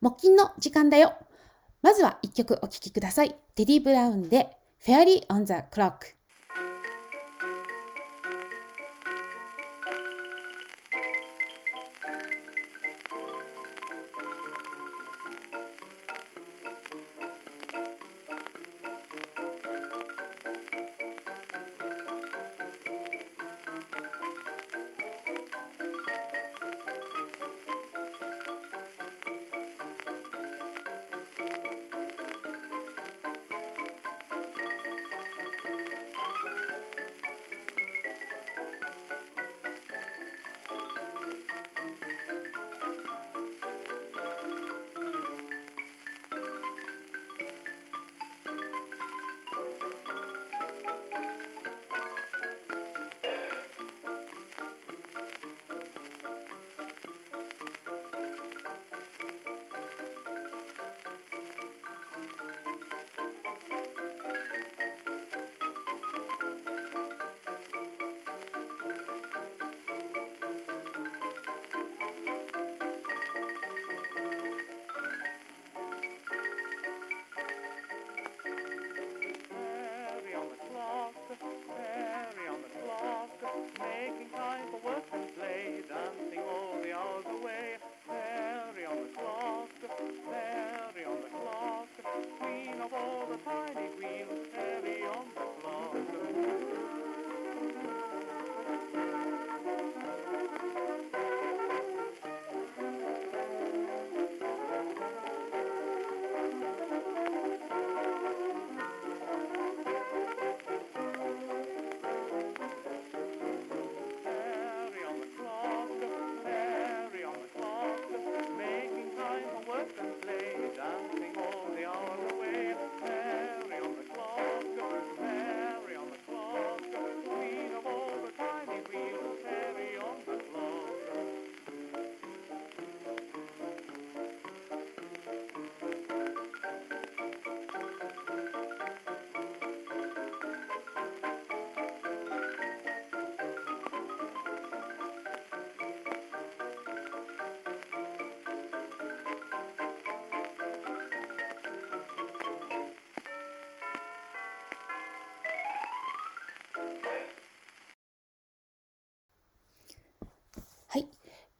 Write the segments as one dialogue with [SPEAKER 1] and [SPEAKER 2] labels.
[SPEAKER 1] 木金の時間だよ。まずは一曲お聴きください。テディ・ブラウンで Fairy on the Clock。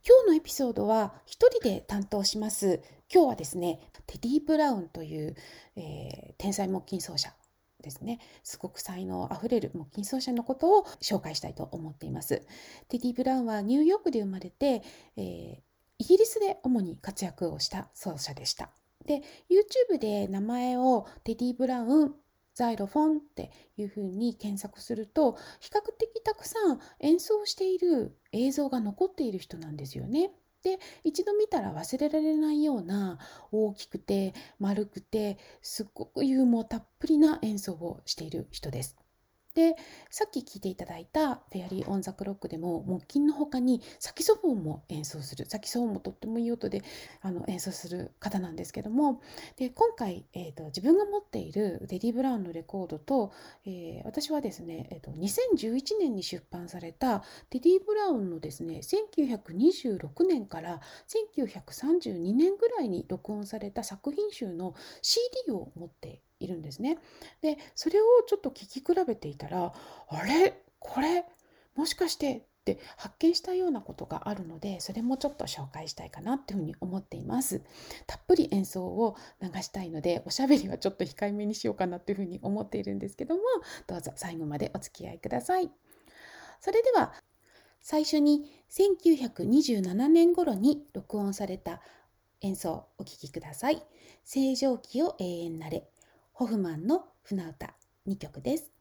[SPEAKER 1] 今日のエピソードは一人で担当します。今日はですね、テディ・ブラウンという、えー天才木琴奏者ですね。すごく才能あふれる木琴奏者のことを紹介したいと思っています。テディ・ブラウンはニューヨークで生まれて、えーイギリスで主に活躍をした奏者でした。で、YouTube で名前をテディ・ブラウンザイロフォンっていうふうに検索すると比較的たくさん演奏している映像が残っている人なんですよね。で一度見たら忘れられないような大きくて丸くてすっごくユーモアたっぷりな演奏をしている人です。でさっき聴いていただいた「 Fairy on the Clock」でも木琴の他にサキソフォンも演奏する。サキソフォンもとってもいい音であの演奏する方なんですけども。で今回、えーと自分が持っているテディ・ブラウンのレコードと、えー私はですね、えーと2011年に出版されたテディ・ブラウンのですね1926年から1932年ぐらいに録音された作品集の CD を持っているんですね。でそれをちょっと聴き比べていたらあれ？これ？もしかして？って発見したようなことがあるのでそれもちょっと紹介したいかなっていうふうに思っています。たっぷり演奏を流したいのでおしゃべりはちょっと控えめにしようかなっていうふうに思っているんですけどもどうぞ最後までお付き合いください。それでは最初に1927年頃に録音された演奏お聴きください。正常期を永遠なれホフマンの船歌2曲です。「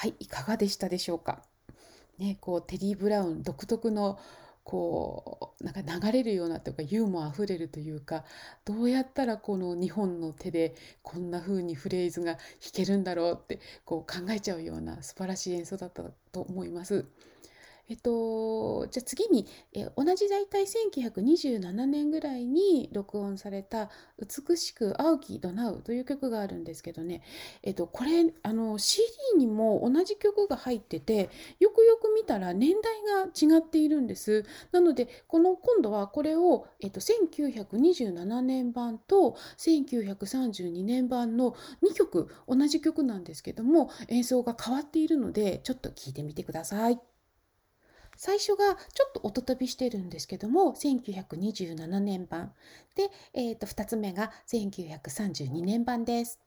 [SPEAKER 1] はい、いかがでしたでしょうか？ね、こうテディ・ブラウン独特のこうなんか流れるようなというかユーモアあふれるというかどうやったらこの2本の手でこんな風にフレーズが弾けるんだろうってこう考えちゃうような素晴らしい演奏だったと思います。えっと、じゃあ次に、え同じ大体1927年ぐらいに録音された「美しく青きドナウ」という曲があるんですけどね、えっと、これあの CD にも同じ曲が入っててよくよく見たら年代が違っているんです。なのでこの今度はこれを、えっと、1927年版と1932年版の2曲同じ曲なんですけども演奏が変わっているのでちょっと聴いてみてください。最初がちょっとおととびしてるんですけども1927年版で、えー、と2つ目が1932年版です。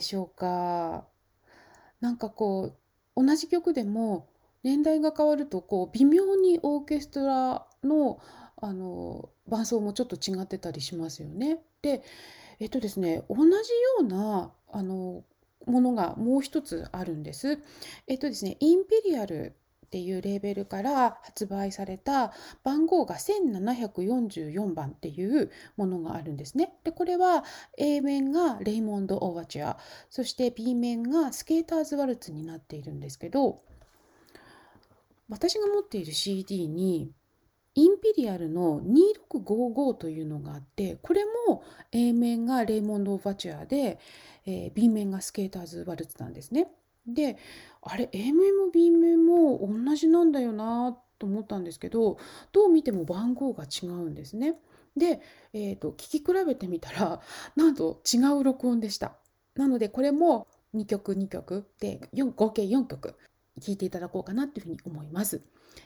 [SPEAKER 1] でしょうかなんかこう同じ曲でも年代が変わるとこう微妙にオーケストラのあの伴奏もちょっと違ってたりしますよね。で、えっとですね、同じようなあのものがもう一つあるんです。えっとですね、インペリアルっていうレーベルから発売された番号が1744番っていうものがあるんですね。で、これは A 面がレイモンド・オーバチュア、そして B 面がスケーターズ・ワルツになっているんですけど、私が持っている CD にインペリアルの2655というのがあってこれも A 面がレイモンド・オーバチュアで、えー B 面がスケーターズ・ワルツなんですね。であれ A 面も B 面も同じなんだよなと思ったんですけどどう見ても番号が違うんですね。で、えーと聞き比べてみたら なんと違う録音でした。なのでこれも2曲2曲で4合計4曲聴いていただこうかなというふうに思います。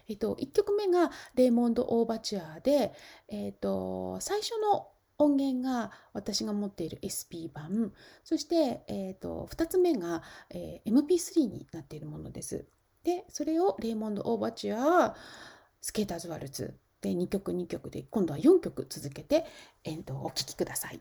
[SPEAKER 1] えっと、1曲目がレーモンド・オーバチュアで、えっと、最初の音源が私が持っている SP 版そして、えっと、2つ目が、えー MP3 になっているものです。でそれをレイモンド・オーバチュアスケーターズ・ワルツで2曲2曲で今度は4曲続けて、えっと、お聴きください。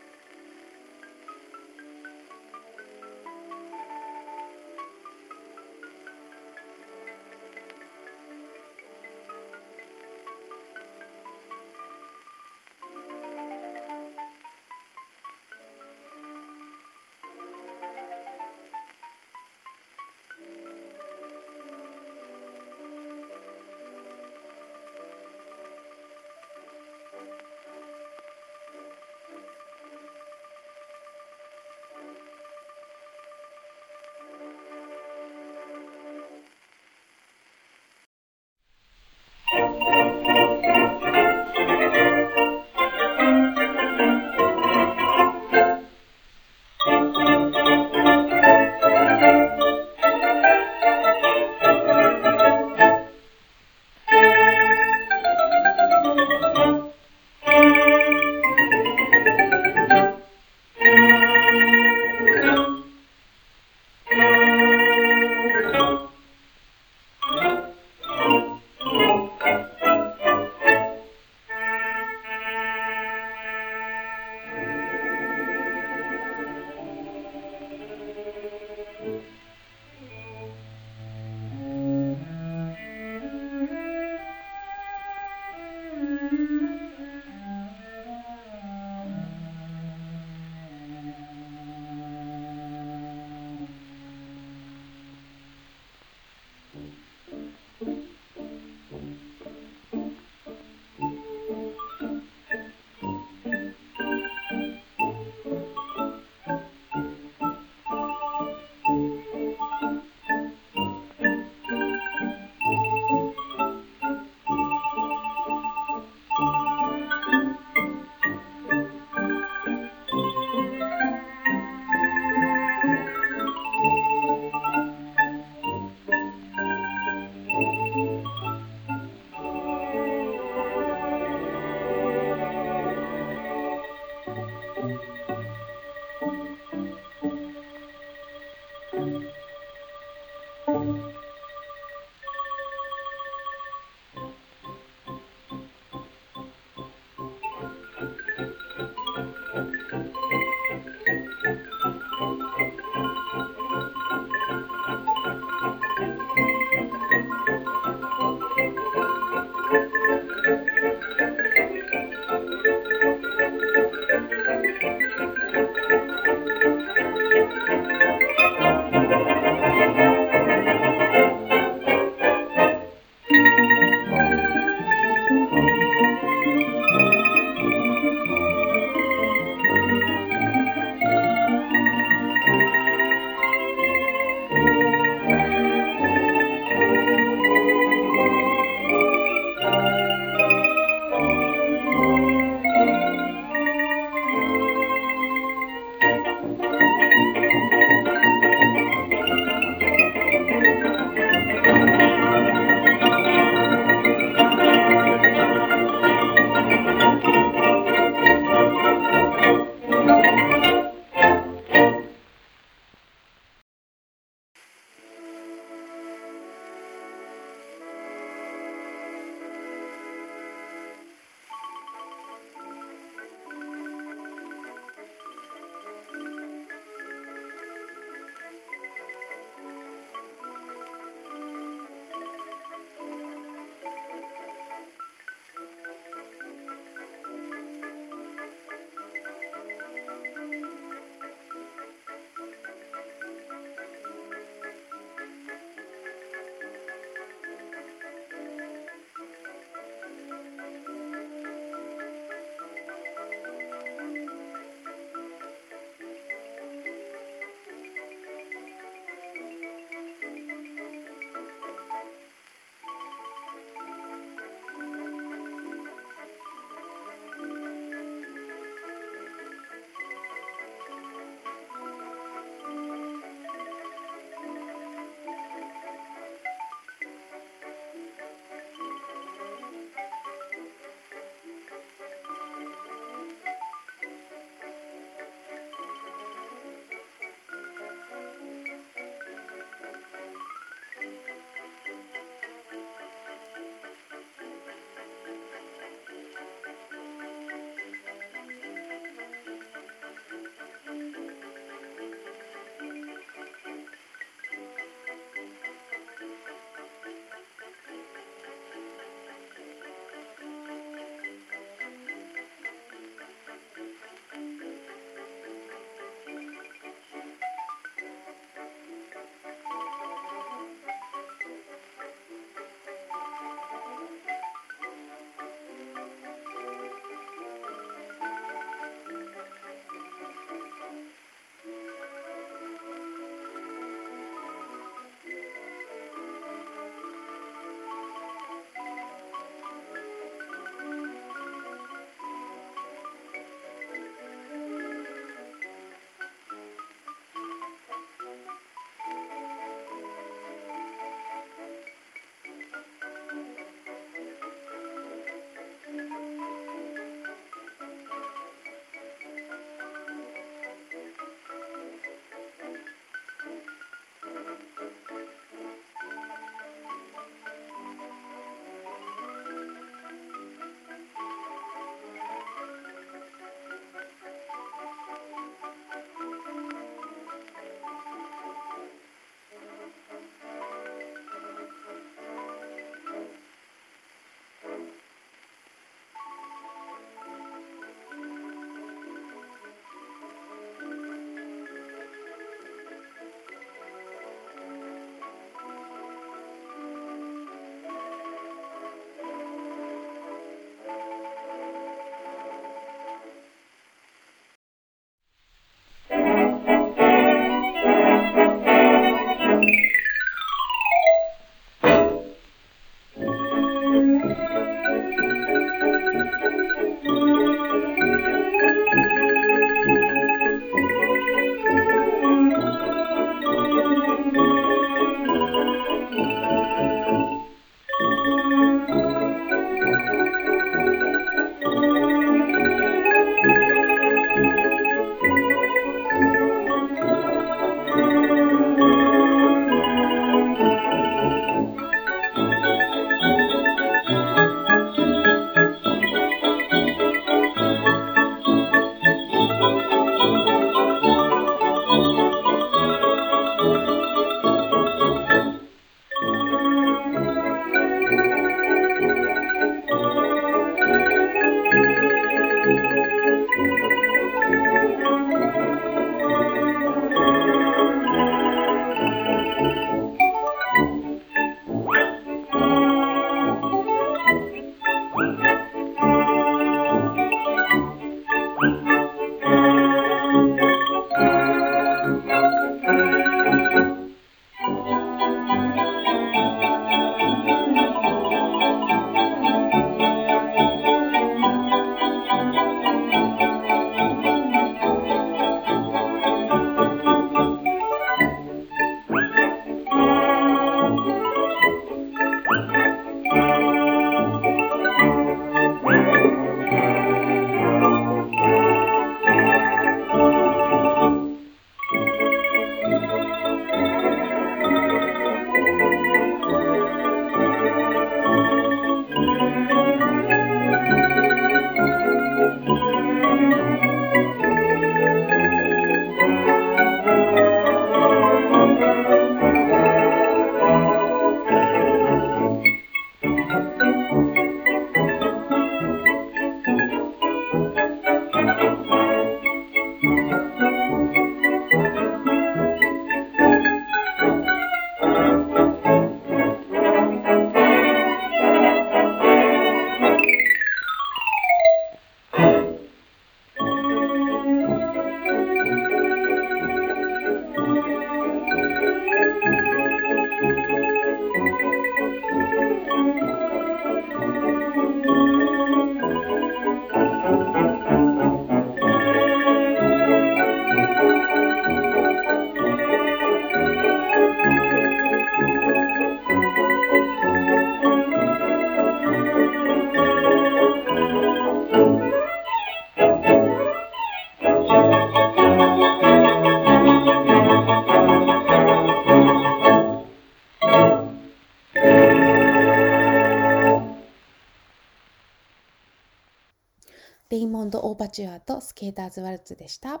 [SPEAKER 1] チュアとスケーターズワルツでした。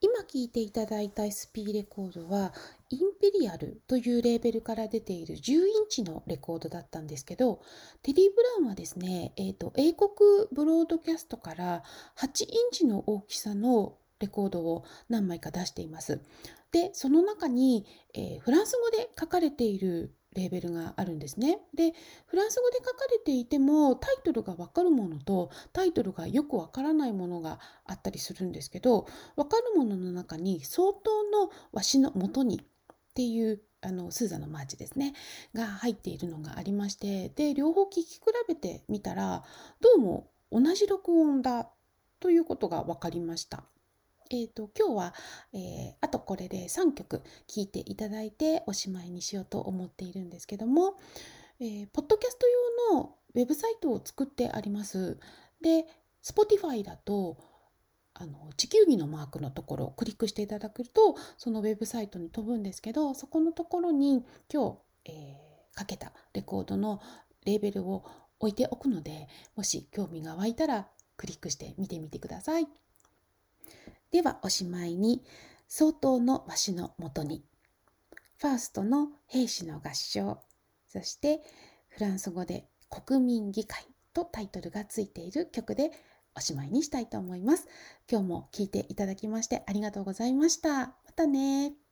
[SPEAKER 1] 今聴いていただいた SP レコードはインペリアルというレーベルから出ている10インチのレコードだったんですけどテディ・ブラウンはですね、えーと、英国ブロードキャストから8インチの大きさのレコードを何枚か出しています。でその中に、えー、フランス語で書かれているレーベルがあるんですね。でフランス語で書かれていてもタイトルがわかるものとタイトルがよくわからないものがあったりするんですけどわかるものの中に相当のわしのもとにっていうあのスーザのマーチですねが入っているのがありましてで両方聴き比べてみたらどうも同じ録音だということが分かりました。えーと、今日は、えー、あとこれで3曲聴いていただいておしまいにしようと思っているんですけども、えー、ポッドキャスト用のウェブサイトを作ってあります。で Spotify だとあの地球儀のマークのところをクリックしていただくとそのウェブサイトに飛ぶんですけどそこのところに今日、えー、かけたレコードのレーベルを置いておくのでもし興味が湧いたらクリックして見てみてください。ではおしまいに「相当のわしのもとに」ファーストの兵士の合唱そしてフランス語で「国民議会」とタイトルがついている曲でおしまいにしたいと思います。今日も聴いていただきましてありがとうございました。またね